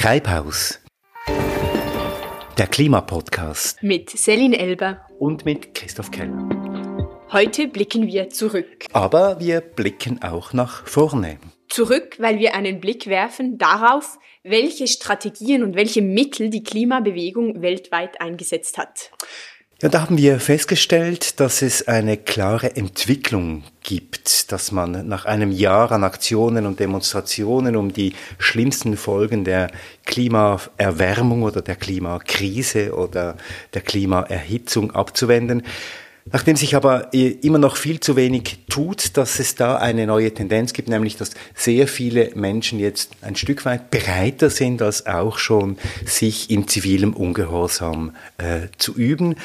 Treibhaus. Der Klimapodcast. Mit Celine Elber. Und mit Christoph Keller. Heute blicken wir zurück. Aber wir blicken auch nach vorne. Zurück, weil wir einen Blick werfen darauf, welche Strategien und welche Mittel die Klimabewegung weltweit eingesetzt hat. Ja, da haben wir festgestellt, dass es eine klare Entwicklung gibt, dass man nach einem Jahr an Aktionen und Demonstrationen, um die schlimmsten Folgen der Klimaerwärmung oder der Klimakrise oder der Klimaerhitzung abzuwenden, Nachdem sich aber äh, immer noch viel zu wenig tut, dass es da eine neue Tendenz gibt, nämlich dass sehr viele Menschen jetzt ein Stück weit bereiter sind, als auch schon sich in zivilem Ungehorsam äh, zu üben.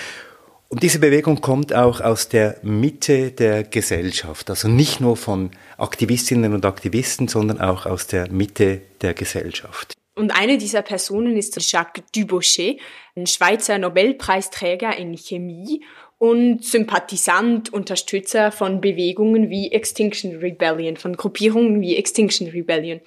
Und diese Bewegung kommt auch aus der Mitte der Gesellschaft, also nicht nur von Aktivistinnen und Aktivisten, sondern auch aus der Mitte der Gesellschaft. Und eine dieser Personen ist Jacques Dubochet, ein Schweizer Nobelpreisträger in Chemie und Sympathisant, Unterstützer von Bewegungen wie Extinction Rebellion, von Gruppierungen wie Extinction Rebellion.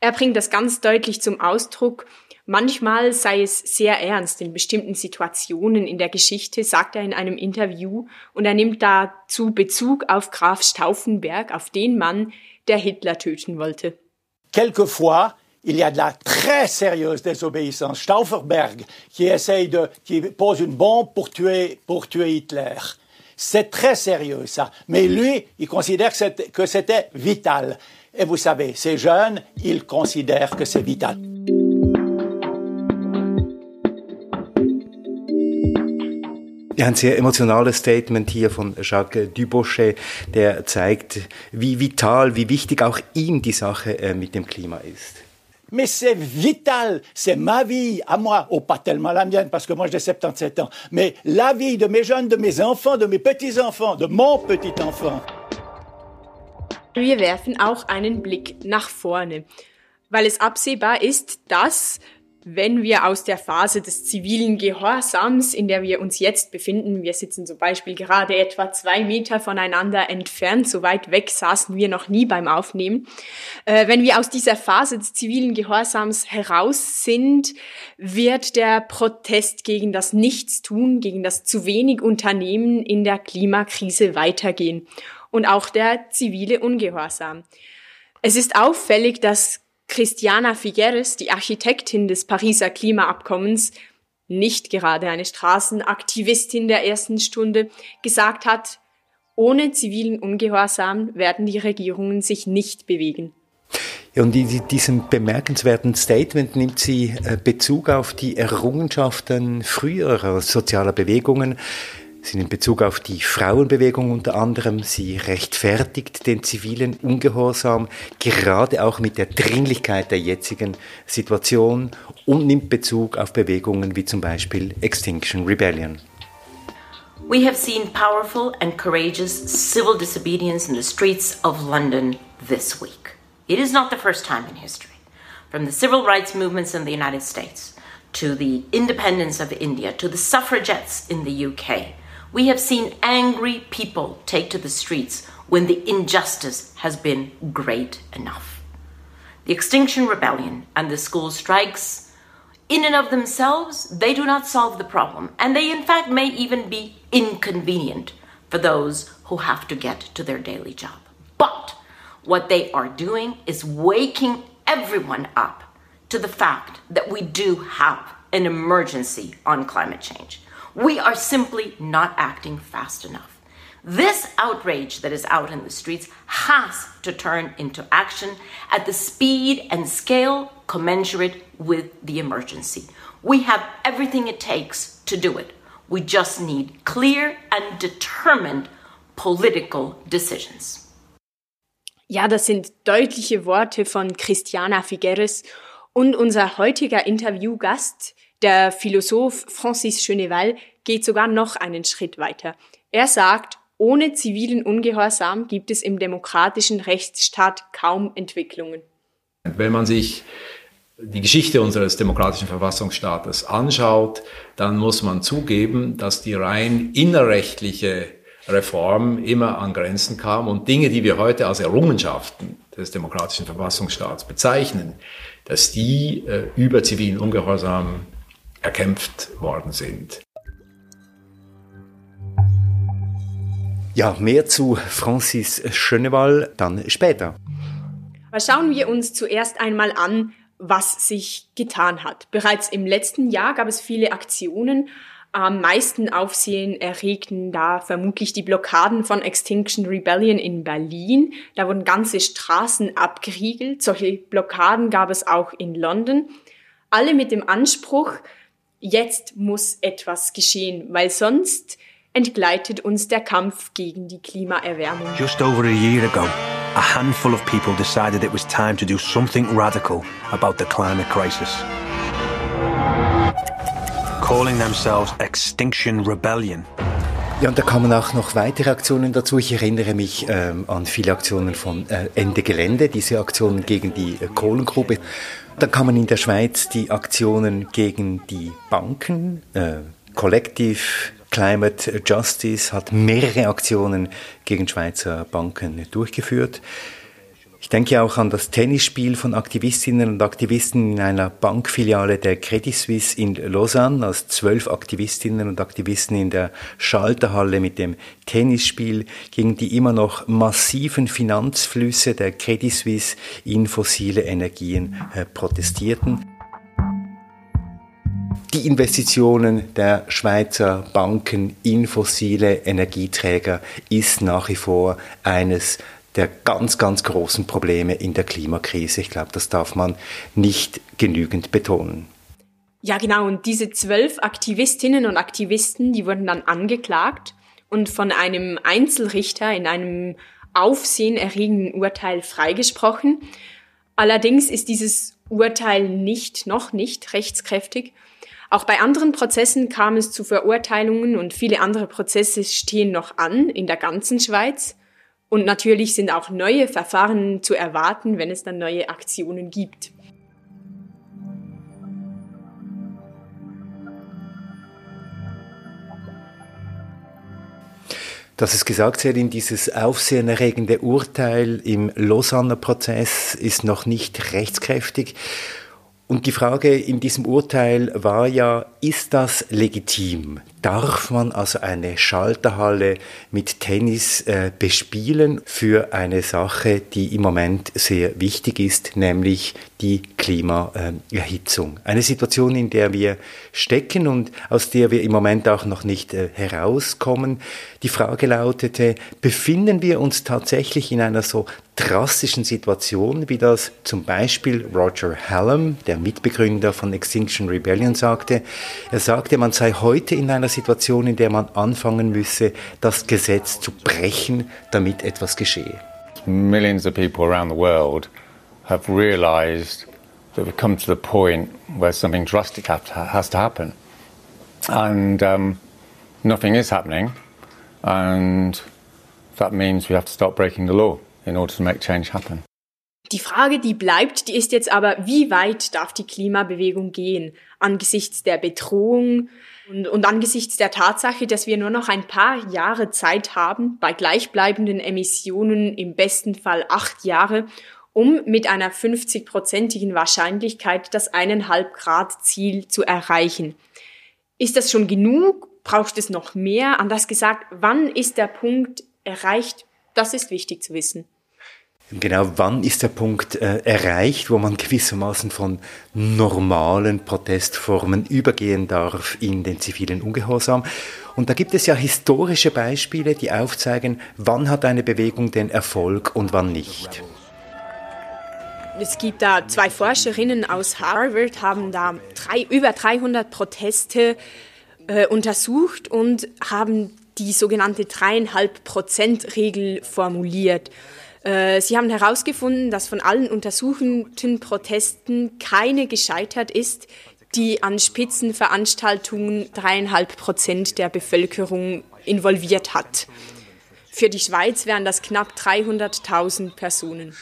Er bringt das ganz deutlich zum Ausdruck. Manchmal sei es sehr ernst in bestimmten Situationen in der Geschichte, sagt er in einem Interview, und er nimmt dazu Bezug auf Graf Stauffenberg, auf den Mann, der Hitler töten wollte. Quelquefois, il y a de la très sérieuse désobéissance. Stauffenberg, qui essaye de, qui pose une bombe pour tuer, pour tuer Hitler. C'est très sérieux, ça. Mais lui, il considère que c'était vital. Et vous savez, ces jeunes, ils considèrent que c'est vital. Ein sehr emotionales Statement hier von Jacques Dubochet, der zeigt, wie vital, wie wichtig auch ihm die Sache äh, mit dem Klima ist. Mais c'est vital, c'est ma vie à moi, oh pas tellement la mienne parce que moi j'ai 77 ans, mais la vie de mes jeunes, de mes enfants, de mes petits-enfants, de mon petit-enfant. Wir werfen auch einen Blick nach vorne, weil es absehbar ist, dass wenn wir aus der Phase des zivilen Gehorsams, in der wir uns jetzt befinden, wir sitzen zum Beispiel gerade etwa zwei Meter voneinander entfernt, so weit weg saßen wir noch nie beim Aufnehmen, äh, wenn wir aus dieser Phase des zivilen Gehorsams heraus sind, wird der Protest gegen das Nichtstun, gegen das zu wenig Unternehmen in der Klimakrise weitergehen und auch der zivile Ungehorsam. Es ist auffällig, dass Christiana Figueres, die Architektin des Pariser Klimaabkommens, nicht gerade eine Straßenaktivistin der ersten Stunde, gesagt hat, ohne zivilen Ungehorsam werden die Regierungen sich nicht bewegen. Und in diesem bemerkenswerten Statement nimmt sie äh, Bezug auf die Errungenschaften früherer sozialer Bewegungen, sind in Bezug auf die Frauenbewegung unter anderem. Sie rechtfertigt den zivilen Ungehorsam, gerade auch mit der Dringlichkeit der jetzigen Situation und nimmt Bezug auf Bewegungen wie zum Beispiel Extinction Rebellion. We have seen powerful and courageous civil disobedience in the streets of London this week. It is not the first time in history. From the civil rights movements in the United States to the independence of India to the suffragettes in the UK we have seen angry people take to the streets when the injustice has been great enough. The Extinction Rebellion and the school strikes, in and of themselves, they do not solve the problem, and they in fact may even be inconvenient for those who have to get to their daily job. But what they are doing is waking everyone up to the fact that we do have an emergency on climate change. We are simply not acting fast enough. This outrage that is out in the streets has to turn into action at the speed and scale commensurate with the emergency. We have everything it takes to do it. We just need clear and determined political decisions. Ja, das sind deutliche Worte von Christiana Figueres und unser heutiger Interviewgast Der Philosoph Francis Cheneval geht sogar noch einen Schritt weiter. Er sagt, ohne zivilen Ungehorsam gibt es im demokratischen Rechtsstaat kaum Entwicklungen. Wenn man sich die Geschichte unseres demokratischen Verfassungsstaates anschaut, dann muss man zugeben, dass die rein innerrechtliche Reform immer an Grenzen kam und Dinge, die wir heute als Errungenschaften des demokratischen Verfassungsstaats bezeichnen, dass die äh, über zivilen Ungehorsam erkämpft worden sind. Ja, mehr zu Francis Schönewall dann später. Aber schauen wir uns zuerst einmal an, was sich getan hat. Bereits im letzten Jahr gab es viele Aktionen. Am meisten Aufsehen erregten da vermutlich die Blockaden von Extinction Rebellion in Berlin. Da wurden ganze Straßen abgeriegelt. Solche Blockaden gab es auch in London. Alle mit dem Anspruch, jetzt muss etwas geschehen, weil sonst entgleitet uns der Kampf gegen die Klimaerwärmung. Just over a year ago, a handful of people decided it was time to do something radical about the climate crisis. Calling themselves Extinction Rebellion. Ja, und da kamen auch noch weitere Aktionen dazu. Ich erinnere mich ähm, an viele Aktionen von äh, Ende Gelände, diese Aktionen gegen die äh, Kohlengrube. Dann kamen in der Schweiz die Aktionen gegen die Banken, äh, Collective Climate Justice hat mehrere Aktionen gegen Schweizer Banken durchgeführt. Ich denke auch an das Tennisspiel von Aktivistinnen und Aktivisten in einer Bankfiliale der Credit Suisse in Lausanne, als zwölf Aktivistinnen und Aktivisten in der Schalterhalle mit dem Tennisspiel gegen die immer noch massiven Finanzflüsse der Credit Suisse in fossile Energien äh, protestierten. Die Investitionen der Schweizer Banken in fossile Energieträger ist nach wie vor eines der ganz, ganz großen Probleme in der Klimakrise. Ich glaube, das darf man nicht genügend betonen. Ja, genau. Und diese zwölf Aktivistinnen und Aktivisten, die wurden dann angeklagt und von einem Einzelrichter in einem aufsehenerregenden Urteil freigesprochen. Allerdings ist dieses Urteil nicht, noch nicht rechtskräftig auch bei anderen Prozessen kam es zu Verurteilungen und viele andere Prozesse stehen noch an in der ganzen Schweiz. Und natürlich sind auch neue Verfahren zu erwarten, wenn es dann neue Aktionen gibt. Das ist gesagt, Selin, dieses aufsehenerregende Urteil im Lausanner Prozess ist noch nicht rechtskräftig. Und die Frage in diesem Urteil war ja, ist das legitim? Darf man also eine Schalterhalle mit Tennis äh, bespielen für eine Sache, die im Moment sehr wichtig ist, nämlich die Klimaerhitzung? Eine Situation, in der wir stecken und aus der wir im Moment auch noch nicht äh, herauskommen. Die Frage lautete, befinden wir uns tatsächlich in einer so drastischen Situation, wie das zum Beispiel Roger Hallam, der Mitbegründer von Extinction Rebellion, sagte. Er sagte, man sei heute in einer Situation, in der man anfangen müsse, das Gesetz zu brechen, damit etwas geschehe. Millions of people around the world have realized that we've come to the point where something drastic has to happen. And um, nothing is happening. And that means we have to start breaking the law in order to make change happen. Die Frage, die bleibt, die ist jetzt aber, wie weit darf die Klimabewegung gehen angesichts der Bedrohung und, und angesichts der Tatsache, dass wir nur noch ein paar Jahre Zeit haben, bei gleichbleibenden Emissionen im besten Fall acht Jahre, um mit einer 50-prozentigen Wahrscheinlichkeit das eineinhalb Grad Ziel zu erreichen. Ist das schon genug? Braucht es noch mehr? Anders gesagt, wann ist der Punkt erreicht? Das ist wichtig zu wissen. Genau, wann ist der Punkt äh, erreicht, wo man gewissermaßen von normalen Protestformen übergehen darf in den zivilen Ungehorsam? Und da gibt es ja historische Beispiele, die aufzeigen, wann hat eine Bewegung den Erfolg und wann nicht. Es gibt da zwei Forscherinnen aus Harvard, haben da drei, über 300 Proteste äh, untersucht und haben die sogenannte dreieinhalb Prozent Regel formuliert. Äh, sie haben herausgefunden, dass von allen untersuchten Protesten keine gescheitert ist, die an Spitzenveranstaltungen dreieinhalb Prozent der Bevölkerung involviert hat. Für die Schweiz wären das knapp 300.000 Personen.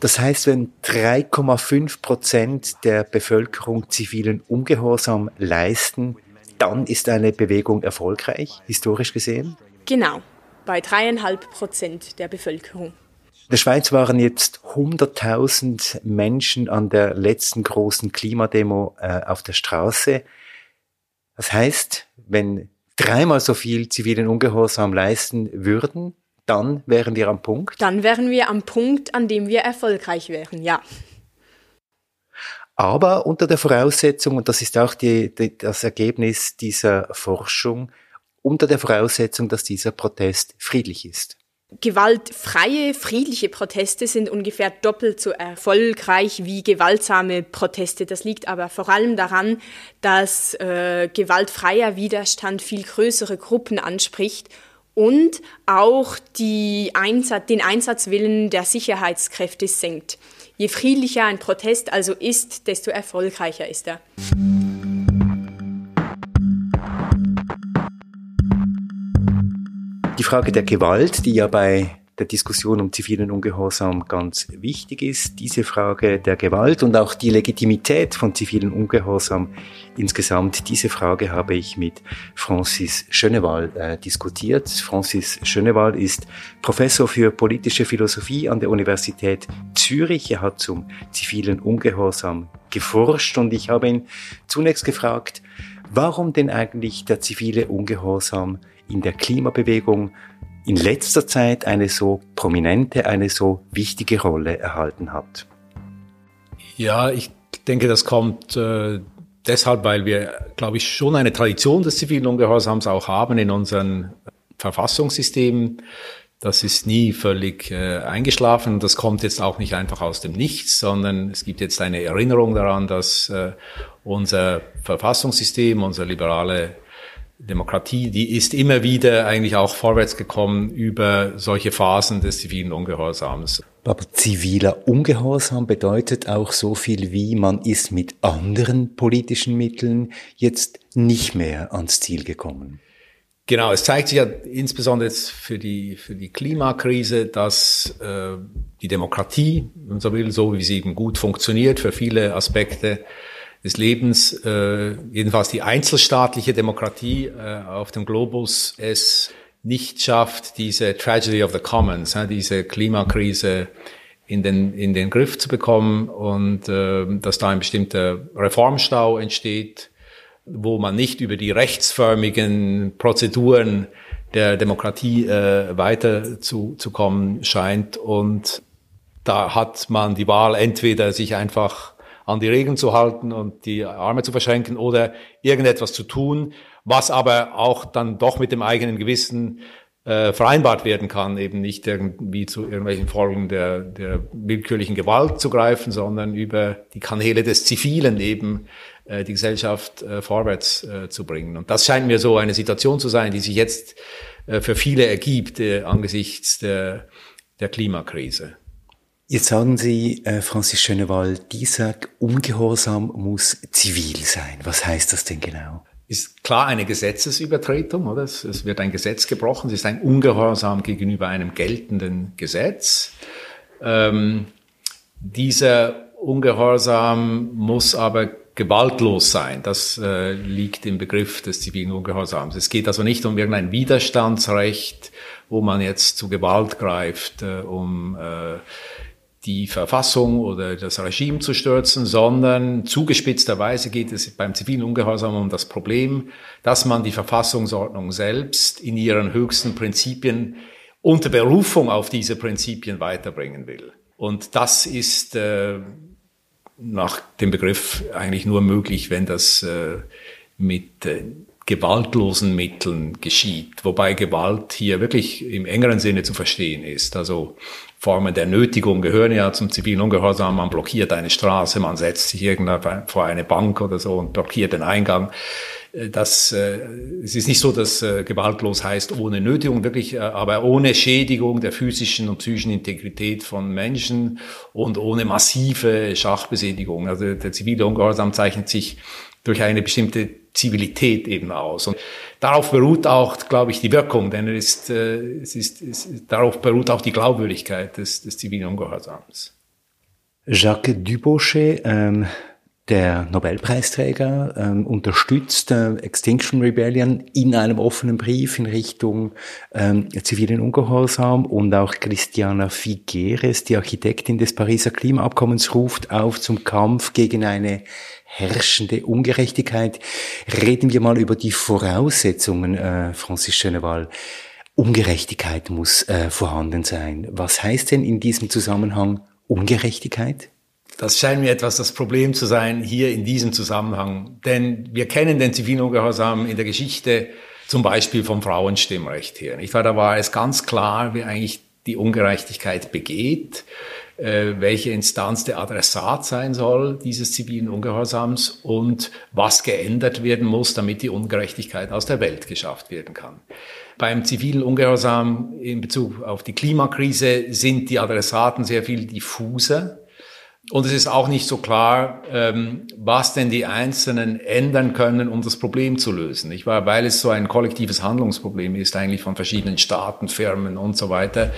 Das heißt, wenn 3,5 Prozent der Bevölkerung zivilen Ungehorsam leisten, dann ist eine Bewegung erfolgreich, historisch gesehen? Genau, bei dreieinhalb Prozent der Bevölkerung. Der Schweiz waren jetzt 100.000 Menschen an der letzten großen Klimademo äh, auf der Straße. Das heißt, wenn dreimal so viel zivilen Ungehorsam leisten würden, dann wären wir am Punkt. Dann wären wir am Punkt, an dem wir erfolgreich wären, ja. Aber unter der Voraussetzung, und das ist auch die, die, das Ergebnis dieser Forschung, unter der Voraussetzung, dass dieser Protest friedlich ist. Gewaltfreie, friedliche Proteste sind ungefähr doppelt so erfolgreich wie gewaltsame Proteste. Das liegt aber vor allem daran, dass äh, gewaltfreier Widerstand viel größere Gruppen anspricht und auch die Einsatz, den Einsatzwillen der Sicherheitskräfte senkt. Je friedlicher ein Protest also ist, desto erfolgreicher ist er. Die Frage der Gewalt, die ja bei der Diskussion um zivilen Ungehorsam ganz wichtig ist, diese Frage der Gewalt und auch die Legitimität von zivilen Ungehorsam insgesamt, diese Frage habe ich mit Francis Schöneval äh, diskutiert. Francis Schöneval ist Professor für politische Philosophie an der Universität Zürich. Er hat zum zivilen Ungehorsam geforscht und ich habe ihn zunächst gefragt, warum denn eigentlich der zivile Ungehorsam in der Klimabewegung in letzter Zeit eine so prominente, eine so wichtige Rolle erhalten hat? Ja, ich denke, das kommt äh, deshalb, weil wir, glaube ich, schon eine Tradition des zivilen Ungehorsams auch haben in unseren Verfassungssystemen. Das ist nie völlig äh, eingeschlafen. Das kommt jetzt auch nicht einfach aus dem Nichts, sondern es gibt jetzt eine Erinnerung daran, dass äh, unser Verfassungssystem, unsere liberale Demokratie, die ist immer wieder eigentlich auch vorwärts gekommen über solche Phasen des zivilen Ungehorsams. Aber ziviler Ungehorsam bedeutet auch so viel wie man ist mit anderen politischen Mitteln jetzt nicht mehr ans Ziel gekommen. Genau, es zeigt sich ja insbesondere jetzt für die, für die Klimakrise, dass äh, die Demokratie, wenn man so will, so wie sie eben gut funktioniert für viele Aspekte, des Lebens, äh, jedenfalls die einzelstaatliche Demokratie äh, auf dem Globus es nicht schafft, diese Tragedy of the Commons, äh, diese Klimakrise in den, in den Griff zu bekommen und äh, dass da ein bestimmter Reformstau entsteht, wo man nicht über die rechtsförmigen Prozeduren der Demokratie äh, weiter zu, zu kommen scheint. Und da hat man die Wahl, entweder sich einfach an die Regeln zu halten und die Arme zu verschränken oder irgendetwas zu tun, was aber auch dann doch mit dem eigenen Gewissen äh, vereinbart werden kann, eben nicht irgendwie zu irgendwelchen Folgen der, der willkürlichen Gewalt zu greifen, sondern über die Kanäle des Zivilen eben äh, die Gesellschaft äh, vorwärts äh, zu bringen. Und das scheint mir so eine Situation zu sein, die sich jetzt äh, für viele ergibt äh, angesichts der, der Klimakrise. Jetzt sagen Sie, äh, Franzis Schöneval, dieser Ungehorsam muss zivil sein. Was heißt das denn genau? Ist klar eine Gesetzesübertretung, oder? Es, es wird ein Gesetz gebrochen. Es ist ein Ungehorsam gegenüber einem geltenden Gesetz. Ähm, dieser Ungehorsam muss aber gewaltlos sein. Das äh, liegt im Begriff des zivilen Ungehorsams. Es geht also nicht um irgendein Widerstandsrecht, wo man jetzt zu Gewalt greift, äh, um äh, die Verfassung oder das Regime zu stürzen, sondern zugespitzterweise geht es beim zivilen Ungehorsam um das Problem, dass man die Verfassungsordnung selbst in ihren höchsten Prinzipien unter Berufung auf diese Prinzipien weiterbringen will. Und das ist äh, nach dem Begriff eigentlich nur möglich, wenn das äh, mit äh, gewaltlosen Mitteln geschieht, wobei Gewalt hier wirklich im engeren Sinne zu verstehen ist. Also Formen der Nötigung gehören ja zum zivilen Ungehorsam. Man blockiert eine Straße, man setzt sich irgendwann vor eine Bank oder so und blockiert den Eingang. Äh, das, äh, es ist nicht so, dass äh, gewaltlos heißt ohne Nötigung, wirklich, äh, aber ohne Schädigung der physischen und psychischen Integrität von Menschen und ohne massive Schachbeseitigung. Also der zivile Ungehorsam zeichnet sich durch eine bestimmte Zivilität eben aus. Und darauf beruht auch, glaube ich, die Wirkung, denn es ist, äh, es ist, es, darauf beruht auch die Glaubwürdigkeit des, des zivilen Ungehorsams. Jacques Dubochet, ähm, Der Nobelpreisträger ähm, unterstützt äh, Extinction Rebellion in einem offenen Brief in Richtung ähm, zivilen Ungehorsam und auch Christiana Figueres, die Architektin des Pariser Klimaabkommens, ruft auf zum Kampf gegen eine herrschende Ungerechtigkeit. Reden wir mal über die Voraussetzungen, äh, Francis Cheneval. Ungerechtigkeit muss äh, vorhanden sein. Was heißt denn in diesem Zusammenhang Ungerechtigkeit? Das scheint mir etwas das Problem zu sein hier in diesem Zusammenhang. Denn wir kennen den zivilen Ungehorsam in der Geschichte zum Beispiel vom Frauenstimmrecht her. Ich war, da war es ganz klar, wie eigentlich die Ungerechtigkeit begeht, äh, welche Instanz der Adressat sein soll dieses zivilen Ungehorsams und was geändert werden muss, damit die Ungerechtigkeit aus der Welt geschafft werden kann. Beim zivilen Ungehorsam in Bezug auf die Klimakrise sind die Adressaten sehr viel diffuser und es ist auch nicht so klar, ähm, was denn die Einzelnen ändern können, um das Problem zu lösen. Ich war, weil es so ein kollektives Handlungsproblem ist, eigentlich von verschiedenen Staaten, Firmen und so weiter,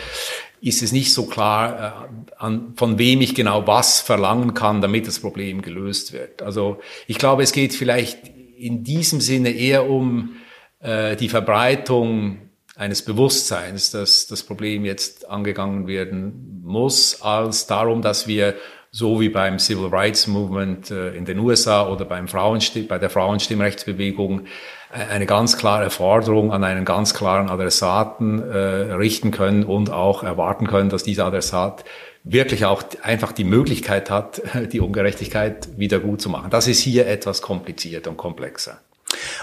ist es nicht so klar, äh, von wem ich genau was verlangen kann, damit das Problem gelöst wird. Also ich glaube, es geht vielleicht in diesem Sinne eher um äh, die Verbreitung eines Bewusstseins, dass das Problem jetzt angegangen werden muss, als darum, dass wir so wie beim Civil Rights Movement äh, in den USA oder beim Frauenstimm bei der Frauenstimmrechtsbewegung eine ganz klare Forderung an einen ganz klaren Adressaten äh, richten können und auch erwarten können, dass dieser Adressat wirklich auch einfach die Möglichkeit hat, die Ungerechtigkeit wieder gut zu machen. Das ist hier etwas kompliziert und komplexer.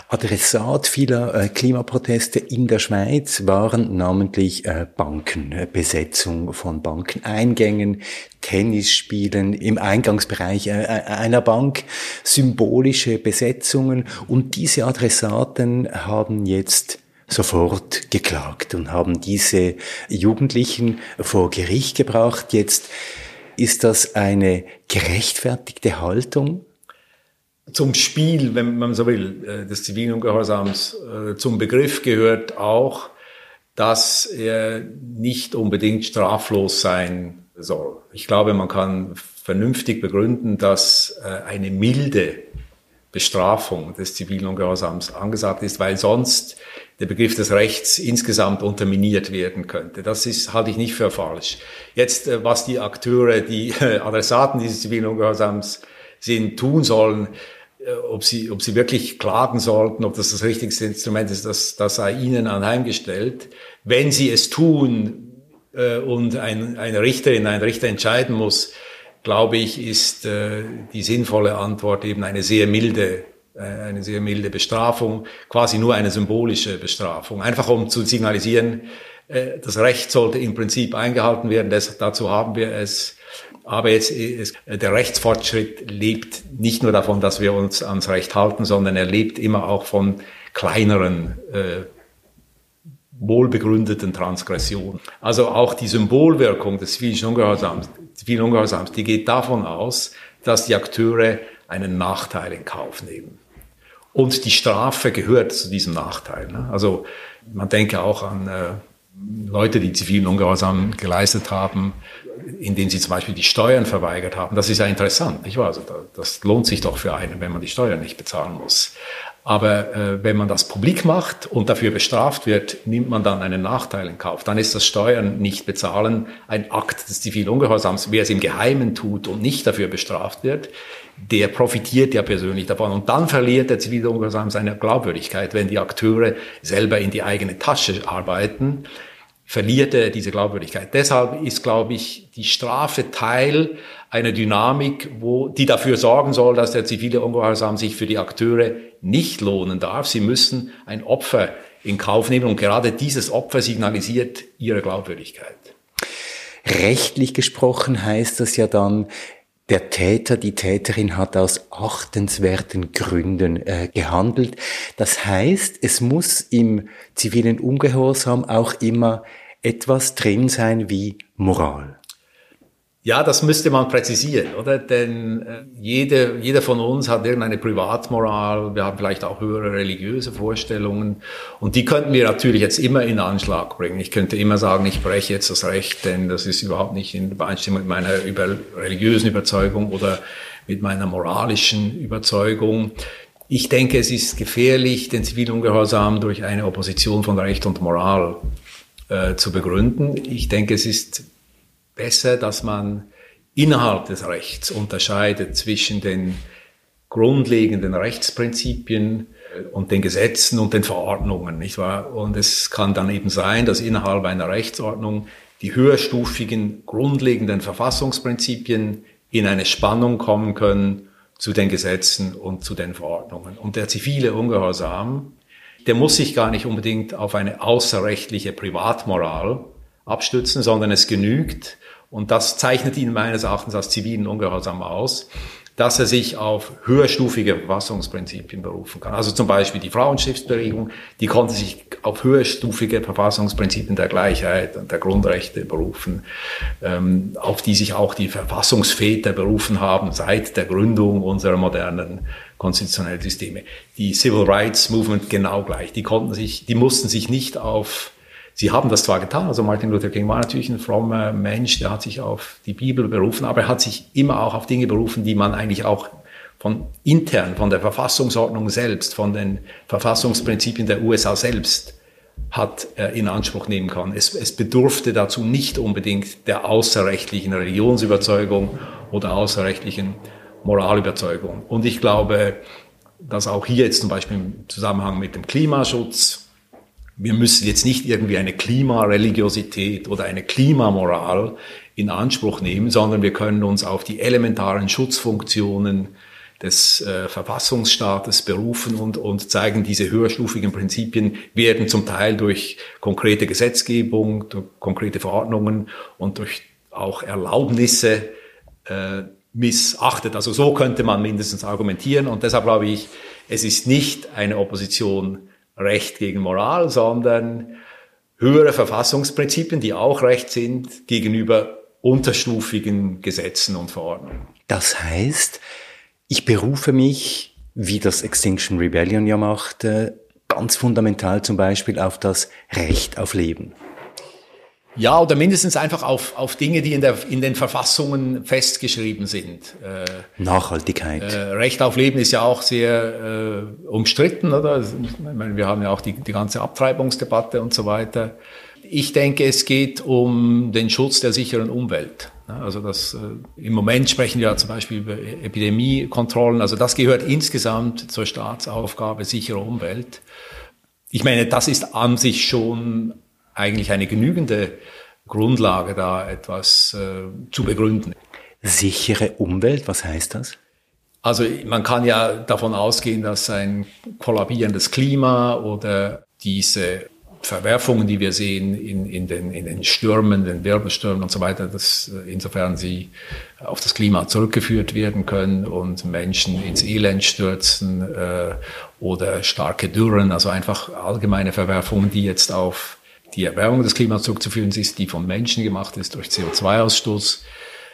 Adressat vieler äh, Klimaproteste in der Schweiz waren namentlich äh, Banken, Besetzung von Bankeneingängen, Tennisspielen im Eingangsbereich äh, einer Bank, symbolische Besetzungen. Und diese Adressaten haben jetzt sofort geklagt und haben diese Jugendlichen vor Gericht gebracht. Jetzt ist das eine gerechtfertigte Haltung zum Spiel, wenn man so will, äh, des zivilen Ungehorsams, äh, zum Begriff gehört auch, dass er nicht unbedingt straflos sein soll. Ich glaube, man kann vernünftig begründen, dass äh, eine milde Bestrafung des zivilen Ungehorsams angesagt ist, weil sonst der Begriff des Rechts insgesamt unterminiert werden könnte. Das ist, halte ich nicht für falsch. Jetzt, was die Akteure, die Adressaten dieses zivilen Ungehorsams sind, tun sollen, ob sie, ob sie wirklich klagen sollten, ob das das richtigste Instrument ist, das, das sei ihnen anheimgestellt. Wenn sie es tun äh, und ein, eine Richterin, ein Richter entscheiden muss, glaube ich, ist äh, die sinnvolle Antwort eben eine sehr milde äh, eine sehr milde Bestrafung, quasi nur eine symbolische Bestrafung, einfach um zu signalisieren, äh, das Recht sollte im Prinzip eingehalten werden. Das, dazu haben wir es aber jetzt ist, der Rechtsfortschritt lebt nicht nur davon, dass wir uns ans Recht halten, sondern er lebt immer auch von kleineren, äh, wohlbegründeten Transgressionen. Also auch die Symbolwirkung des zivilen Ungehorsams, zivilen Ungehorsams, die geht davon aus, dass die Akteure einen Nachteil in Kauf nehmen. Und die Strafe gehört zu diesem Nachteil. Ne? Also man denke auch an äh, Leute, die zivilen Ungehorsam geleistet haben, indem sie zum Beispiel die Steuern verweigert haben. Das ist ja interessant, nicht wahr? Also das lohnt sich doch für einen, wenn man die Steuern nicht bezahlen muss. Aber äh, wenn man das publik macht und dafür bestraft wird, nimmt man dann einen Nachteil in Kauf. Dann ist das Steuern nicht bezahlen ein Akt des zivilen Ungehorsams. Wer es im Geheimen tut und nicht dafür bestraft wird, der profitiert ja persönlich davon. Und dann verliert der zivile Ungehorsam seine Glaubwürdigkeit, wenn die Akteure selber in die eigene Tasche arbeiten verliert er diese Glaubwürdigkeit. Deshalb ist, glaube ich, die Strafe Teil einer Dynamik, wo, die dafür sorgen soll, dass der zivile Ungehorsam sich für die Akteure nicht lohnen darf. Sie müssen ein Opfer in Kauf nehmen und gerade dieses Opfer signalisiert ihre Glaubwürdigkeit. Rechtlich gesprochen heißt das ja dann, der Täter, die Täterin hat aus achtenswerten Gründen äh, gehandelt. Das heißt, es muss im zivilen Ungehorsam auch immer etwas drin sein wie Moral. Ja, das müsste man präzisieren, oder? Denn äh, jede, jeder von uns hat irgendeine Privatmoral, wir haben vielleicht auch höhere religiöse Vorstellungen und die könnten wir natürlich jetzt immer in Anschlag bringen. Ich könnte immer sagen, ich breche jetzt das Recht, denn das ist überhaupt nicht in Übereinstimmung mit meiner über religiösen Überzeugung oder mit meiner moralischen Überzeugung. Ich denke, es ist gefährlich, den Zivilungehorsam durch eine Opposition von Recht und Moral äh, zu begründen. Ich denke, es ist besser, dass man innerhalb des Rechts unterscheidet zwischen den grundlegenden Rechtsprinzipien äh, und den Gesetzen und den Verordnungen, nicht wahr? Und es kann dann eben sein, dass innerhalb einer Rechtsordnung die höherstufigen grundlegenden Verfassungsprinzipien in eine Spannung kommen können zu den Gesetzen und zu den Verordnungen. Und der zivile Ungehorsam, der muss sich gar nicht unbedingt auf eine außerrechtliche Privatmoral abstützen, sondern es genügt, und das zeichnet ihn meines Erachtens als zivilen Ungehorsam aus, dass er sich auf höherstufige Verfassungsprinzipien berufen kann. Also zum Beispiel die Frauenstiftsbewegung, die konnte sich auf höherstufige Verfassungsprinzipien der Gleichheit und der Grundrechte berufen, ähm, auf die sich auch die Verfassungsväter berufen haben seit der Gründung unserer modernen konstitutionellen Systeme. Die Civil Rights Movement genau gleich. Die konnten sich, die mussten sich nicht auf Sie haben das zwar getan, also Martin Luther King war natürlich ein frommer Mensch, der hat sich auf die Bibel berufen, aber er hat sich immer auch auf Dinge berufen, die man eigentlich auch von intern, von der Verfassungsordnung selbst, von den Verfassungsprinzipien der USA selbst hat äh, in Anspruch nehmen können. Es, es bedurfte dazu nicht unbedingt der außerrechtlichen Religionsüberzeugung oder außerrechtlichen Moralüberzeugung. Und ich glaube, dass auch hier jetzt zum Beispiel im Zusammenhang mit dem Klimaschutz wir müssen jetzt nicht irgendwie eine Klimareligiosität oder eine Klimamoral in Anspruch nehmen, sondern wir können uns auf die elementaren Schutzfunktionen des äh, Verfassungsstaates berufen und, und zeigen, diese höherstufigen Prinzipien werden zum Teil durch konkrete Gesetzgebung, durch konkrete Verordnungen und durch auch Erlaubnisse äh, missachtet. Also so könnte man mindestens argumentieren und deshalb glaube ich, es ist nicht eine Opposition Recht gegen Moral, sondern höhere Verfassungsprinzipien, die auch Recht sind, gegenüber unterstufigen Gesetzen und Verordnungen. Das heißt, ich berufe mich, wie das Extinction Rebellion ja machte, ganz fundamental zum Beispiel auf das Recht auf Leben. Ja, oder mindestens einfach auf, auf Dinge, die in, der, in den Verfassungen festgeschrieben sind. Äh, Nachhaltigkeit. Äh, Recht auf Leben ist ja auch sehr äh, umstritten, oder? Ich meine, wir haben ja auch die, die ganze Abtreibungsdebatte und so weiter. Ich denke, es geht um den Schutz der sicheren Umwelt. Also das, äh, im Moment sprechen wir ja zum Beispiel über Epidemiekontrollen. Also das gehört insgesamt zur Staatsaufgabe sichere Umwelt. Ich meine, das ist an sich schon eigentlich eine genügende Grundlage, da etwas äh, zu begründen. Sichere Umwelt, was heißt das? Also man kann ja davon ausgehen, dass ein kollabierendes Klima oder diese Verwerfungen, die wir sehen in, in, den, in den Stürmen, den Wirbelstürmen und so weiter, dass äh, insofern sie auf das Klima zurückgeführt werden können und Menschen ins Elend stürzen äh, oder starke Dürren, also einfach allgemeine Verwerfungen, die jetzt auf die Erwärmung des Klimas zurückzuführen ist, die vom Menschen gemacht ist durch CO2-Ausstoß,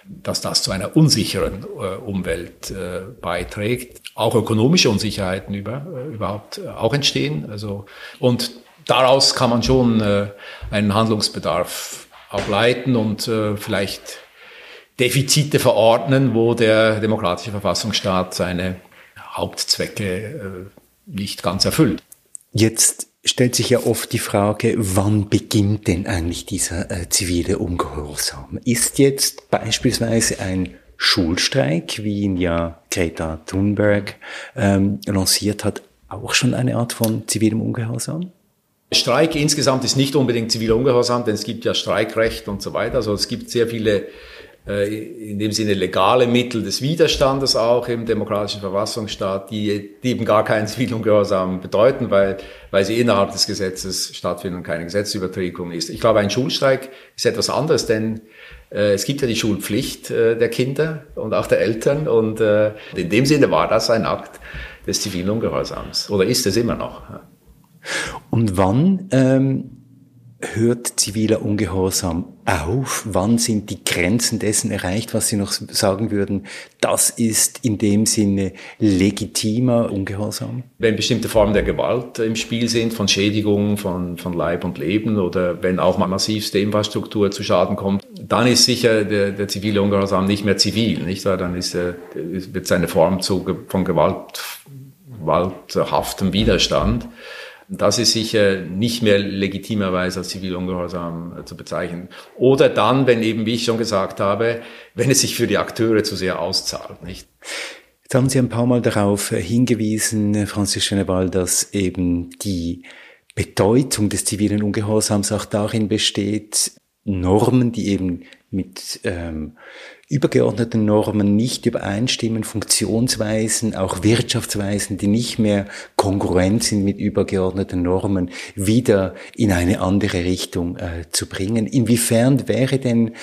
dass das zu einer unsicheren äh, Umwelt äh, beiträgt. Auch ökonomische Unsicherheiten über, äh, überhaupt äh, auch entstehen. Also, und daraus kann man schon äh, einen Handlungsbedarf ableiten und äh, vielleicht Defizite verordnen, wo der demokratische Verfassungsstaat seine Hauptzwecke nicht ganz erfüllt. Jetzt stellt sich ja oft die Frage, wann beginnt denn eigentlich dieser äh, zivile Ungehorsam? Ist jetzt beispielsweise ein Schulstreik, wie ihn ja Greta Thunberg ähm, lanciert hat, auch schon eine Art von zivilem Ungehorsam? Streik insgesamt ist nicht unbedingt ziviler Ungehorsam, denn es gibt ja Streikrecht und so weiter. Also es gibt sehr viele in dem Sinne legale Mittel des Widerstandes auch im demokratischen Verfassungsstaat, die, die eben gar keinen Zivilungehorsam bedeuten, weil, weil sie innerhalb des Gesetzes stattfinden und keine Gesetzesübertretung ist. Ich glaube, ein Schulstreik ist etwas anderes, denn äh, es gibt ja die Schulpflicht äh, der Kinder und auch der Eltern und äh, in dem Sinne war das ein Akt des zivilen Ungehorsams oder ist es immer noch. Und wann ähm, hört ziviler Ungehorsam auf? Wann sind die Grenzen dessen erreicht, was Sie noch sagen würden, das ist in dem Sinne legitimer Ungehorsam? Wenn bestimmte Formen der Gewalt im Spiel sind, von Schädigung von, von Leib und Leben oder wenn auch mal massivste Infrastruktur zu Schaden kommt, dann ist sicher der, der zivile Ungehorsam nicht mehr zivil, nicht? Dann ist er, wird seine Form zu, von Gewalt, gewalthaftem Widerstand. Das ist sicher nicht mehr legitimerweise als zivil Ungehorsam äh, zu bezeichnen. Oder dann, wenn eben, wie ich schon gesagt habe, wenn es sich für die Akteure zu sehr auszahlt, nicht? Jetzt haben Sie ein paar Mal darauf hingewiesen, Franzis Schöneval, dass eben die Bedeutung des zivilen Ungehorsams auch darin besteht, Normen, die eben mit ähm, übergeordneten Normen nicht übereinstimmen, Funktionsweisen, auch Wirtschaftsweisen, die nicht mehr konkurrent sind mit übergeordneten Normen, wieder in eine andere Richtung äh, zu bringen. Inwiefern wäre denn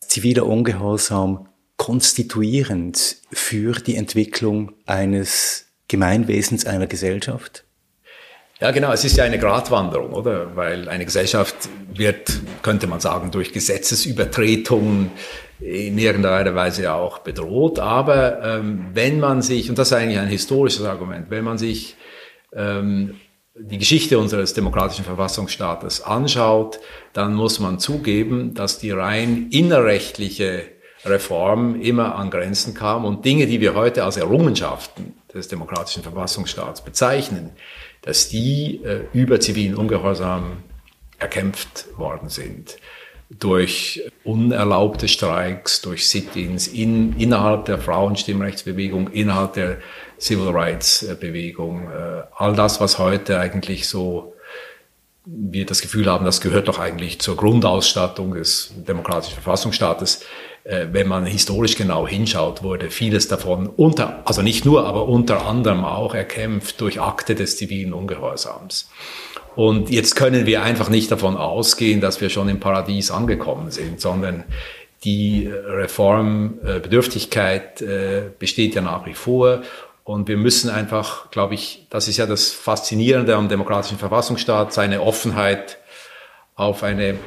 ziviler Ungehorsam konstituierend für die Entwicklung eines Gemeinwesens einer Gesellschaft? Ja, genau. Es ist ja eine Gratwanderung, oder? Weil eine Gesellschaft wird, könnte man sagen, durch Gesetzesübertretungen in irgendeiner Weise auch bedroht. Aber ähm, wenn man sich, und das ist eigentlich ein historisches Argument, wenn man sich ähm, die Geschichte unseres demokratischen Verfassungsstaates anschaut, dann muss man zugeben, dass die rein innerrechtliche Reform immer an Grenzen kam und Dinge, die wir heute als Errungenschaften des demokratischen Verfassungsstaats bezeichnen, dass die äh, über zivilen Ungehorsam erkämpft worden sind. Durch unerlaubte Streiks, durch Sit-ins in, innerhalb der Frauenstimmrechtsbewegung, innerhalb der Civil Rights Bewegung. Äh, all das, was heute eigentlich so wir das Gefühl haben, das gehört doch eigentlich zur Grundausstattung des demokratischen Verfassungsstaates, äh, wenn man historisch genau hinschaut, wurde vieles davon unter, also nicht nur, aber unter anderem auch erkämpft durch Akte des zivilen Ungehorsams. Und jetzt können wir einfach nicht davon ausgehen, dass wir schon im Paradies angekommen sind, sondern die Reformbedürftigkeit äh, besteht ja nach wie vor. Und wir müssen einfach, glaube ich, das ist ja das Faszinierende am demokratischen Verfassungsstaat, seine Offenheit auf eine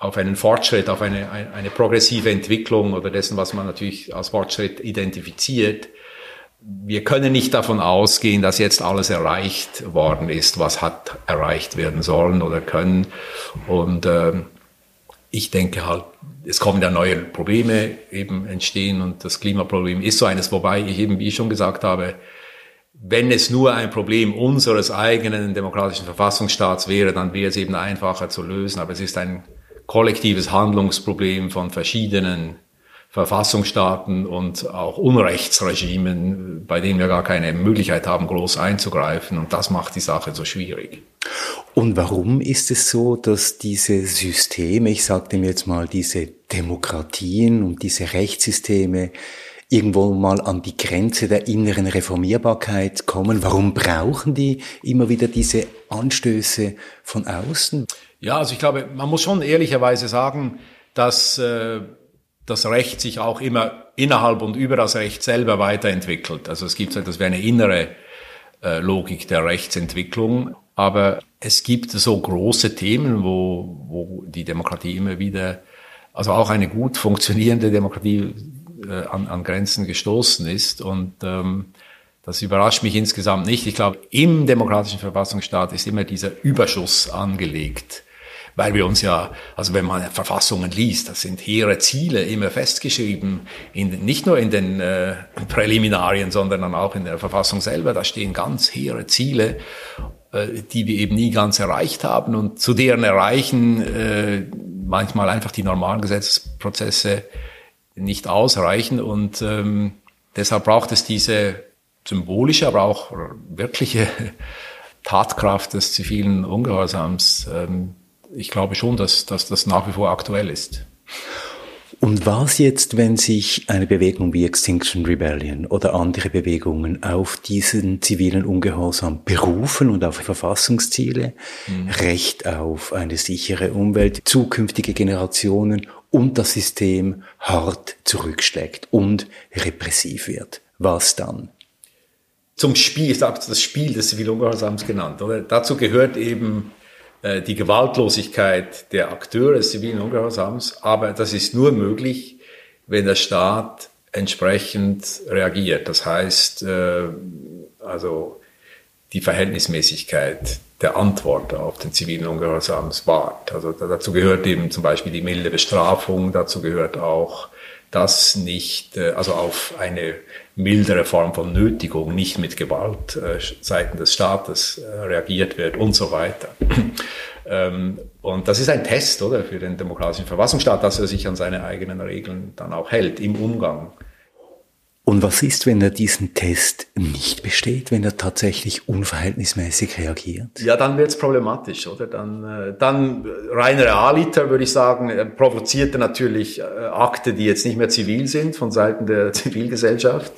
auf einen Fortschritt, auf eine, eine progressive Entwicklung oder dessen, was man natürlich als Fortschritt identifiziert. Wir können nicht davon ausgehen, dass jetzt alles erreicht worden ist, was hat erreicht werden sollen oder können. Und äh, ich denke halt, es kommen ja neue Probleme eben entstehen und das Klimaproblem ist so eines, wobei ich eben, wie ich schon gesagt habe, wenn es nur ein Problem unseres eigenen demokratischen Verfassungsstaats wäre, dann wäre es eben einfacher zu lösen. Aber es ist ein kollektives Handlungsproblem von verschiedenen Verfassungsstaaten und auch Unrechtsregimen, bei denen wir gar keine Möglichkeit haben, groß einzugreifen. Und das macht die Sache so schwierig. Und warum ist es so, dass diese Systeme, ich sagte mir jetzt mal, diese Demokratien und diese Rechtssysteme irgendwo mal an die Grenze der inneren Reformierbarkeit kommen? Warum brauchen die immer wieder diese Anstöße von außen? Ja, also ich glaube, man muss schon ehrlicherweise sagen, dass äh, das Recht sich auch immer innerhalb und über das Recht selber weiterentwickelt. Also es gibt so etwas wie eine innere äh, Logik der Rechtsentwicklung. Aber es gibt so große Themen, wo, wo die Demokratie immer wieder, also auch eine gut funktionierende Demokratie äh, an, an Grenzen gestoßen ist. Und ähm, das überrascht mich insgesamt nicht. Ich glaube, im demokratischen Verfassungsstaat ist immer dieser Überschuss angelegt weil wir uns ja, also wenn man Verfassungen liest, das sind hehre Ziele immer festgeschrieben, in, nicht nur in den äh, Präliminarien, sondern dann auch in der Verfassung selber, da stehen ganz hehre Ziele, äh, die wir eben nie ganz erreicht haben und zu deren Erreichen äh, manchmal einfach die normalen Gesetzesprozesse nicht ausreichen. Und ähm, deshalb braucht es diese symbolische, aber auch wirkliche Tatkraft des zivilen Ungehorsams, ähm, ich glaube schon, dass, dass das nach wie vor aktuell ist. Und was jetzt, wenn sich eine Bewegung wie Extinction Rebellion oder andere Bewegungen auf diesen zivilen Ungehorsam berufen und auf Verfassungsziele, mhm. Recht auf eine sichere Umwelt, zukünftige Generationen und das System hart zurückschlägt und repressiv wird? Was dann? Zum Spiel, ich habe das Spiel des zivilen Ungehorsams genannt, oder? Dazu gehört eben äh, die Gewaltlosigkeit der Akteure des zivilen Ungehorsams, aber das ist nur möglich, wenn der Staat entsprechend reagiert. Das heißt, äh, also die Verhältnismäßigkeit der Antwort auf den zivilen Ungehorsam wahrt. Also dazu gehört eben zum Beispiel die milde Bestrafung, dazu gehört auch, dass nicht, äh, also auf eine mildere Form von Nötigung, nicht mit Gewalt äh, seitens des Staates äh, reagiert wird und so weiter. Ähm, und das ist ein Test, oder, für den demokratischen Verfassungsstaat, dass er sich an seine eigenen Regeln dann auch hält im Umgang und was ist, wenn er diesen Test nicht besteht, wenn er tatsächlich unverhältnismäßig reagiert? Ja, dann wird es problematisch, oder? Dann, äh, dann rein realiter würde ich sagen, provoziert er natürlich äh, Akte, die jetzt nicht mehr zivil sind von Seiten der Zivilgesellschaft.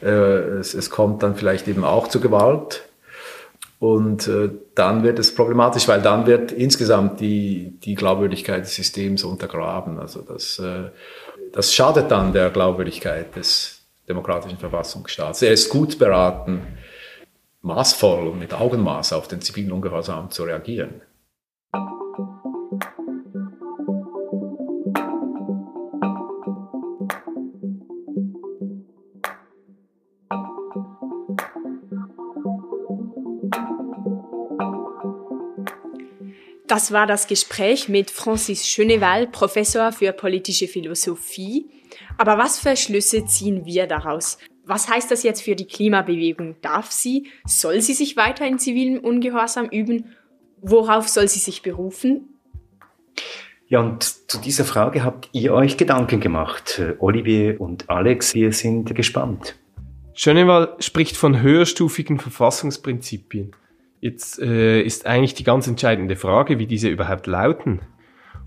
Äh, es, es kommt dann vielleicht eben auch zu Gewalt. Und äh, dann wird es problematisch, weil dann wird insgesamt die, die Glaubwürdigkeit des Systems untergraben. Also das, äh, das schadet dann der Glaubwürdigkeit des, demokratischen Verfassungsstaats. Er ist gut beraten, maßvoll und mit Augenmaß auf den zivilen Ungehorsam zu reagieren. Das war das Gespräch mit Francis Cheneval, Professor für politische Philosophie aber was für Schlüsse ziehen wir daraus? Was heißt das jetzt für die Klimabewegung? Darf sie, soll sie sich weiter in zivilem Ungehorsam üben? Worauf soll sie sich berufen? Ja, und zu dieser Frage habt ihr euch Gedanken gemacht. Olivier und Alex, wir sind gespannt. Schöneval spricht von höherstufigen Verfassungsprinzipien. Jetzt äh, ist eigentlich die ganz entscheidende Frage, wie diese überhaupt lauten.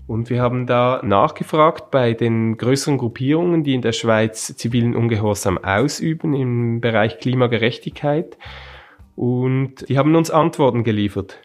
Und wir haben da nachgefragt bei den größeren Gruppierungen, die in der Schweiz zivilen Ungehorsam ausüben im Bereich Klimagerechtigkeit. Und die haben uns Antworten geliefert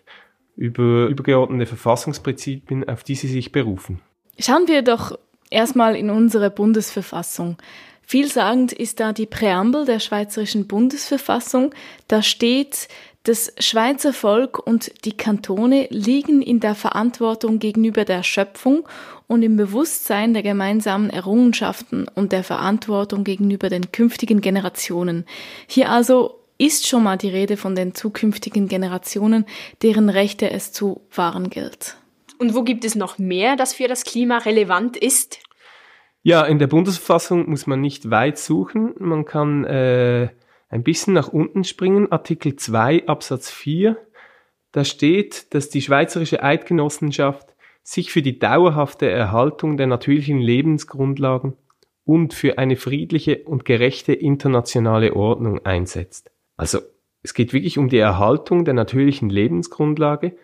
über übergeordnete Verfassungsprinzipien, auf die sie sich berufen. Schauen wir doch erstmal in unsere Bundesverfassung. Vielsagend ist da die Präambel der Schweizerischen Bundesverfassung. Da steht, das Schweizer Volk und die Kantone liegen in der Verantwortung gegenüber der Schöpfung und im Bewusstsein der gemeinsamen Errungenschaften und der Verantwortung gegenüber den künftigen Generationen. Hier also ist schon mal die Rede von den zukünftigen Generationen, deren Rechte es zu wahren gilt. Und wo gibt es noch mehr, das für das Klima relevant ist? Ja, in der Bundesverfassung muss man nicht weit suchen. Man kann äh, ein bisschen nach unten springen, Artikel 2 Absatz 4. Da steht, dass die Schweizerische Eidgenossenschaft sich für die dauerhafte Erhaltung der natürlichen Lebensgrundlagen und für eine friedliche und gerechte internationale Ordnung einsetzt. Also es geht wirklich um die Erhaltung der natürlichen Lebensgrundlage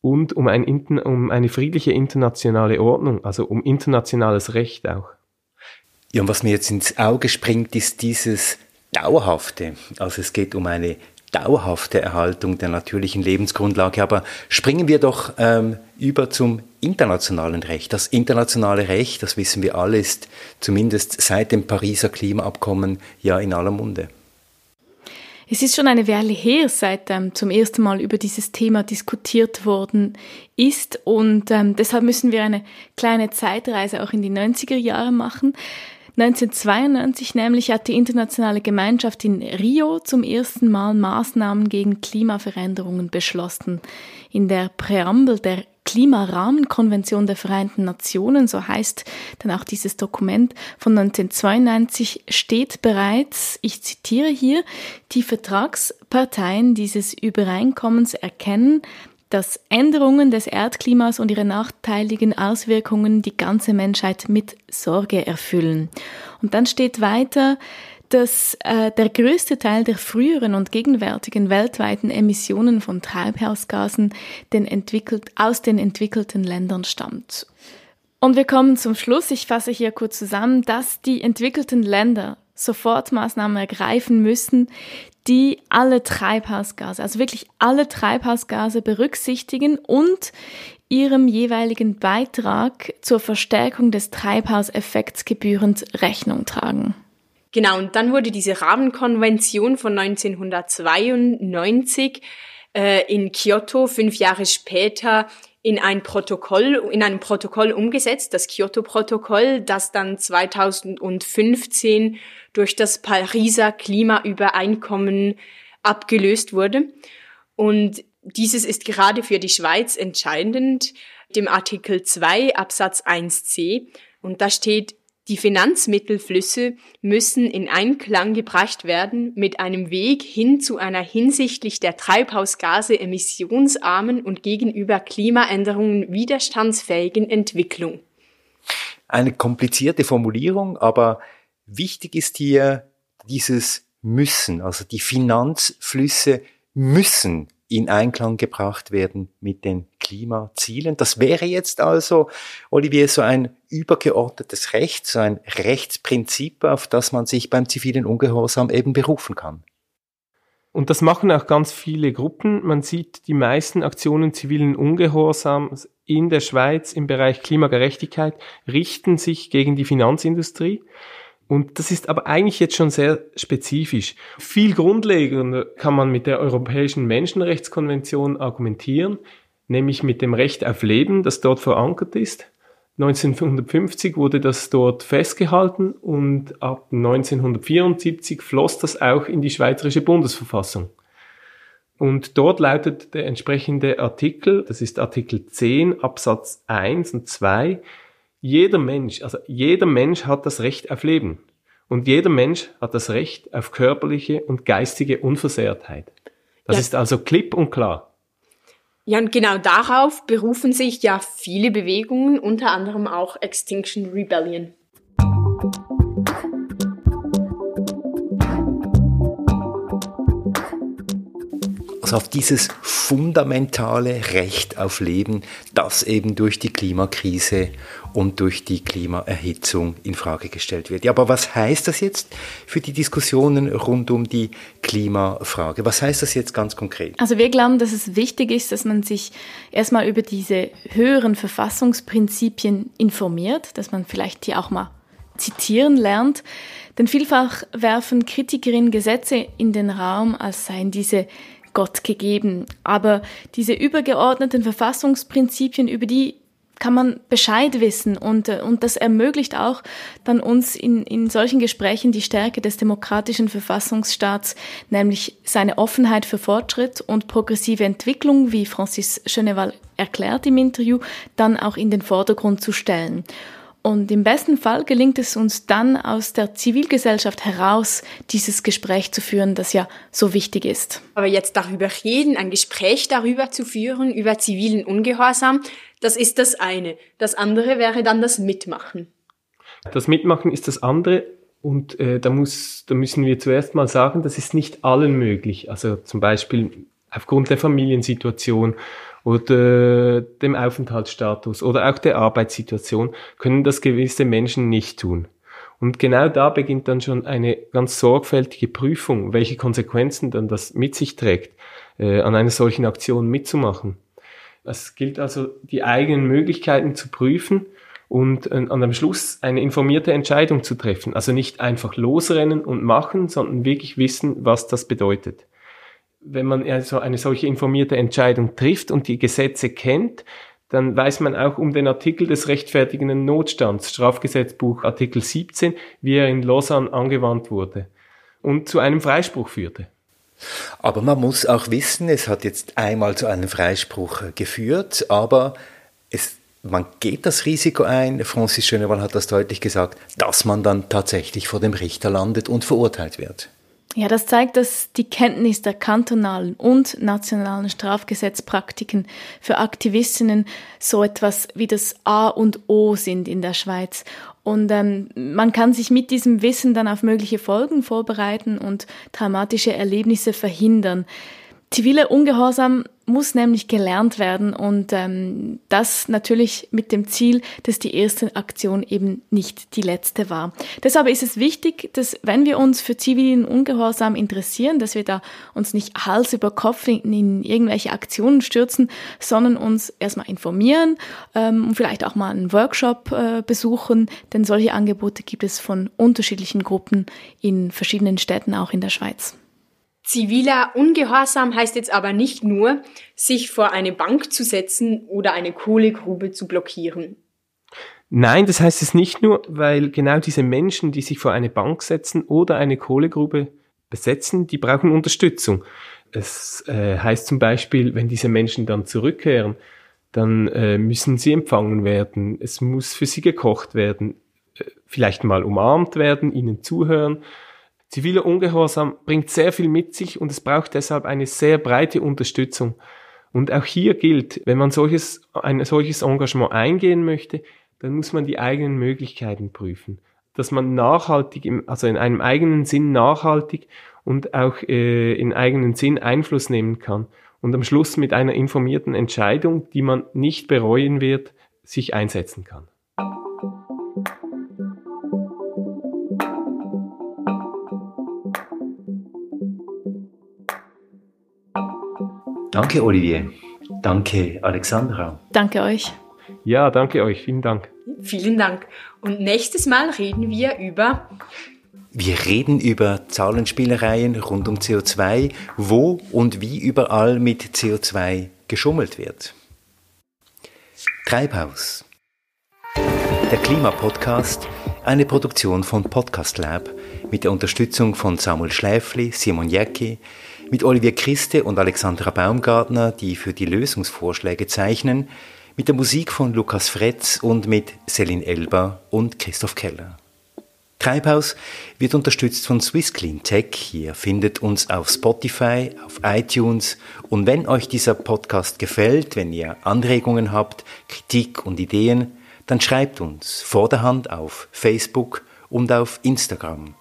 und um, ein, um eine friedliche internationale Ordnung, also um internationales Recht auch. Ja, und was mir jetzt ins Auge springt, ist dieses dauerhafte, also es geht um eine dauerhafte Erhaltung der natürlichen Lebensgrundlage. Aber springen wir doch ähm, über zum internationalen Recht. Das internationale Recht, das wissen wir alle, ist zumindest seit dem Pariser Klimaabkommen ja in aller Munde. Es ist schon eine Weile her, seit ähm, zum ersten Mal über dieses Thema diskutiert worden ist und ähm, deshalb müssen wir eine kleine Zeitreise auch in die 90er Jahre machen. 1992 nämlich hat die internationale Gemeinschaft in Rio zum ersten Mal Maßnahmen gegen Klimaveränderungen beschlossen. In der Präambel der Klimarahmenkonvention der Vereinten Nationen, so heißt dann auch dieses Dokument von 1992, steht bereits, ich zitiere hier, die Vertragsparteien dieses Übereinkommens erkennen, dass Änderungen des Erdklimas und ihre nachteiligen Auswirkungen die ganze Menschheit mit Sorge erfüllen. Und dann steht weiter, dass äh, der größte Teil der früheren und gegenwärtigen weltweiten Emissionen von Treibhausgasen den entwickelt, aus den entwickelten Ländern stammt. Und wir kommen zum Schluss. Ich fasse hier kurz zusammen, dass die entwickelten Länder Sofortmaßnahmen ergreifen müssen, die alle Treibhausgase, also wirklich alle Treibhausgase berücksichtigen und ihrem jeweiligen Beitrag zur Verstärkung des Treibhauseffekts gebührend Rechnung tragen. Genau, und dann wurde diese Rahmenkonvention von 1992 äh, in Kyoto fünf Jahre später in ein Protokoll, in einem Protokoll umgesetzt, das Kyoto-Protokoll, das dann 2015 durch das Pariser Klimaübereinkommen abgelöst wurde. Und dieses ist gerade für die Schweiz entscheidend, dem Artikel 2 Absatz 1c. Und da steht, die Finanzmittelflüsse müssen in Einklang gebracht werden mit einem Weg hin zu einer hinsichtlich der Treibhausgase emissionsarmen und gegenüber Klimaänderungen widerstandsfähigen Entwicklung. Eine komplizierte Formulierung, aber wichtig ist hier dieses müssen, also die Finanzflüsse müssen in Einklang gebracht werden mit den Klimazielen. Das wäre jetzt also, Olivier, so ein übergeordnetes Recht, so ein Rechtsprinzip, auf das man sich beim zivilen Ungehorsam eben berufen kann. Und das machen auch ganz viele Gruppen. Man sieht die meisten Aktionen zivilen Ungehorsams in der Schweiz im Bereich Klimagerechtigkeit richten sich gegen die Finanzindustrie. Und das ist aber eigentlich jetzt schon sehr spezifisch. Viel grundlegender kann man mit der Europäischen Menschenrechtskonvention argumentieren, nämlich mit dem Recht auf Leben, das dort verankert ist. 1950 wurde das dort festgehalten und ab 1974 floss das auch in die Schweizerische Bundesverfassung. Und dort lautet der entsprechende Artikel, das ist Artikel 10 Absatz 1 und 2, jeder Mensch, also jeder Mensch hat das Recht auf Leben. Und jeder Mensch hat das Recht auf körperliche und geistige Unversehrtheit. Das ja. ist also klipp und klar. Ja, und genau darauf berufen sich ja viele Bewegungen, unter anderem auch Extinction Rebellion. Auf dieses fundamentale Recht auf Leben, das eben durch die Klimakrise und durch die Klimaerhitzung in Frage gestellt wird. Ja, aber was heißt das jetzt für die Diskussionen rund um die Klimafrage? Was heißt das jetzt ganz konkret? Also wir glauben, dass es wichtig ist, dass man sich erstmal über diese höheren Verfassungsprinzipien informiert, dass man vielleicht die auch mal zitieren lernt. Denn vielfach werfen Kritikerinnen Gesetze in den Raum, als seien diese Gott gegeben. Aber diese übergeordneten Verfassungsprinzipien, über die kann man Bescheid wissen und, äh, und das ermöglicht auch dann uns in, in solchen Gesprächen die Stärke des demokratischen Verfassungsstaats, nämlich seine Offenheit für Fortschritt und progressive Entwicklung, wie Francis Cheneval erklärt im Interview, dann auch in den Vordergrund zu stellen. Und im besten Fall gelingt es uns dann aus der Zivilgesellschaft heraus, dieses Gespräch zu führen, das ja so wichtig ist. Aber jetzt darüber reden, ein Gespräch darüber zu führen, über zivilen Ungehorsam, das ist das eine. Das andere wäre dann das Mitmachen. Das Mitmachen ist das andere. Und äh, da, muss, da müssen wir zuerst mal sagen, das ist nicht allen möglich. Also zum Beispiel aufgrund der Familiensituation oder dem Aufenthaltsstatus oder auch der Arbeitssituation können das gewisse Menschen nicht tun. Und genau da beginnt dann schon eine ganz sorgfältige Prüfung, welche Konsequenzen dann das mit sich trägt, äh, an einer solchen Aktion mitzumachen. Es gilt also, die eigenen Möglichkeiten zu prüfen und äh, an dem Schluss eine informierte Entscheidung zu treffen. Also nicht einfach losrennen und machen, sondern wirklich wissen, was das bedeutet wenn man also eine solche informierte Entscheidung trifft und die Gesetze kennt, dann weiß man auch um den Artikel des rechtfertigenden Notstands, Strafgesetzbuch Artikel 17, wie er in Lausanne angewandt wurde und zu einem Freispruch führte. Aber man muss auch wissen, es hat jetzt einmal zu einem Freispruch geführt, aber es, man geht das Risiko ein, Francis Schönemann hat das deutlich gesagt, dass man dann tatsächlich vor dem Richter landet und verurteilt wird. Ja, das zeigt, dass die Kenntnis der kantonalen und nationalen Strafgesetzpraktiken für Aktivistinnen so etwas wie das A und O sind in der Schweiz. Und ähm, man kann sich mit diesem Wissen dann auf mögliche Folgen vorbereiten und traumatische Erlebnisse verhindern. Ziviler Ungehorsam muss nämlich gelernt werden und ähm, das natürlich mit dem Ziel, dass die erste Aktion eben nicht die letzte war. Deshalb ist es wichtig, dass wenn wir uns für zivilen Ungehorsam interessieren, dass wir da uns nicht Hals über Kopf in, in irgendwelche Aktionen stürzen, sondern uns erstmal informieren ähm, und vielleicht auch mal einen Workshop äh, besuchen, denn solche Angebote gibt es von unterschiedlichen Gruppen in verschiedenen Städten auch in der Schweiz. Ziviler Ungehorsam heißt jetzt aber nicht nur, sich vor eine Bank zu setzen oder eine Kohlegrube zu blockieren. Nein, das heißt es nicht nur, weil genau diese Menschen, die sich vor eine Bank setzen oder eine Kohlegrube besetzen, die brauchen Unterstützung. Es äh, heißt zum Beispiel, wenn diese Menschen dann zurückkehren, dann äh, müssen sie empfangen werden, es muss für sie gekocht werden, äh, vielleicht mal umarmt werden, ihnen zuhören. Ziviler Ungehorsam bringt sehr viel mit sich und es braucht deshalb eine sehr breite Unterstützung. Und auch hier gilt, wenn man solches, ein solches Engagement eingehen möchte, dann muss man die eigenen Möglichkeiten prüfen. Dass man nachhaltig, im, also in einem eigenen Sinn nachhaltig und auch äh, in eigenen Sinn Einfluss nehmen kann. Und am Schluss mit einer informierten Entscheidung, die man nicht bereuen wird, sich einsetzen kann. Danke, Olivier. Danke, Alexandra. Danke euch. Ja, danke euch. Vielen Dank. Vielen Dank. Und nächstes Mal reden wir über. Wir reden über Zahlenspielereien rund um CO2, wo und wie überall mit CO2 geschummelt wird. Treibhaus. Der Klimapodcast, eine Produktion von Podcast Lab mit der Unterstützung von Samuel Schläfli, Simon Jäcki, mit Olivier Christe und Alexandra Baumgartner, die für die Lösungsvorschläge zeichnen, mit der Musik von Lukas Fretz und mit Celine Elber und Christoph Keller. Treibhaus wird unterstützt von Swiss Clean Tech. Ihr findet uns auf Spotify, auf iTunes und wenn euch dieser Podcast gefällt, wenn ihr Anregungen habt, Kritik und Ideen, dann schreibt uns vor der Hand auf Facebook und auf Instagram.